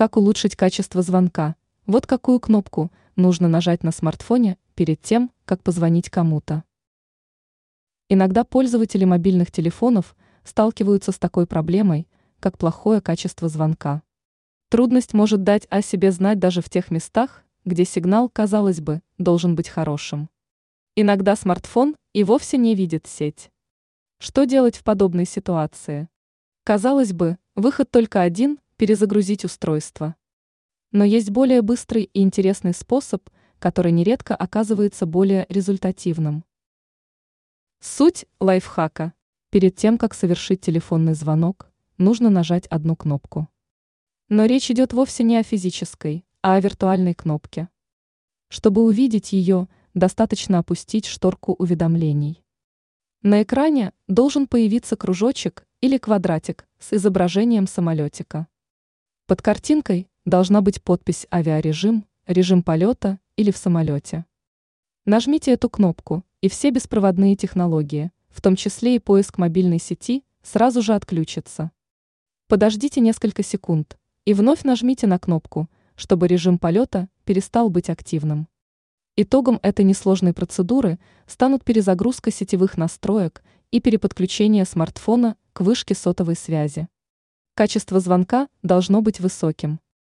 Как улучшить качество звонка? Вот какую кнопку нужно нажать на смартфоне перед тем, как позвонить кому-то. Иногда пользователи мобильных телефонов сталкиваются с такой проблемой, как плохое качество звонка. Трудность может дать о себе знать даже в тех местах, где сигнал, казалось бы, должен быть хорошим. Иногда смартфон и вовсе не видит сеть. Что делать в подобной ситуации? Казалось бы, выход только один – перезагрузить устройство. Но есть более быстрый и интересный способ, который нередко оказывается более результативным. Суть лайфхака. Перед тем, как совершить телефонный звонок, нужно нажать одну кнопку. Но речь идет вовсе не о физической, а о виртуальной кнопке. Чтобы увидеть ее, достаточно опустить шторку уведомлений. На экране должен появиться кружочек или квадратик с изображением самолетика. Под картинкой должна быть подпись «Авиарежим», «Режим полета» или «В самолете». Нажмите эту кнопку, и все беспроводные технологии, в том числе и поиск мобильной сети, сразу же отключатся. Подождите несколько секунд и вновь нажмите на кнопку, чтобы режим полета перестал быть активным. Итогом этой несложной процедуры станут перезагрузка сетевых настроек и переподключение смартфона к вышке сотовой связи. Качество звонка должно быть высоким.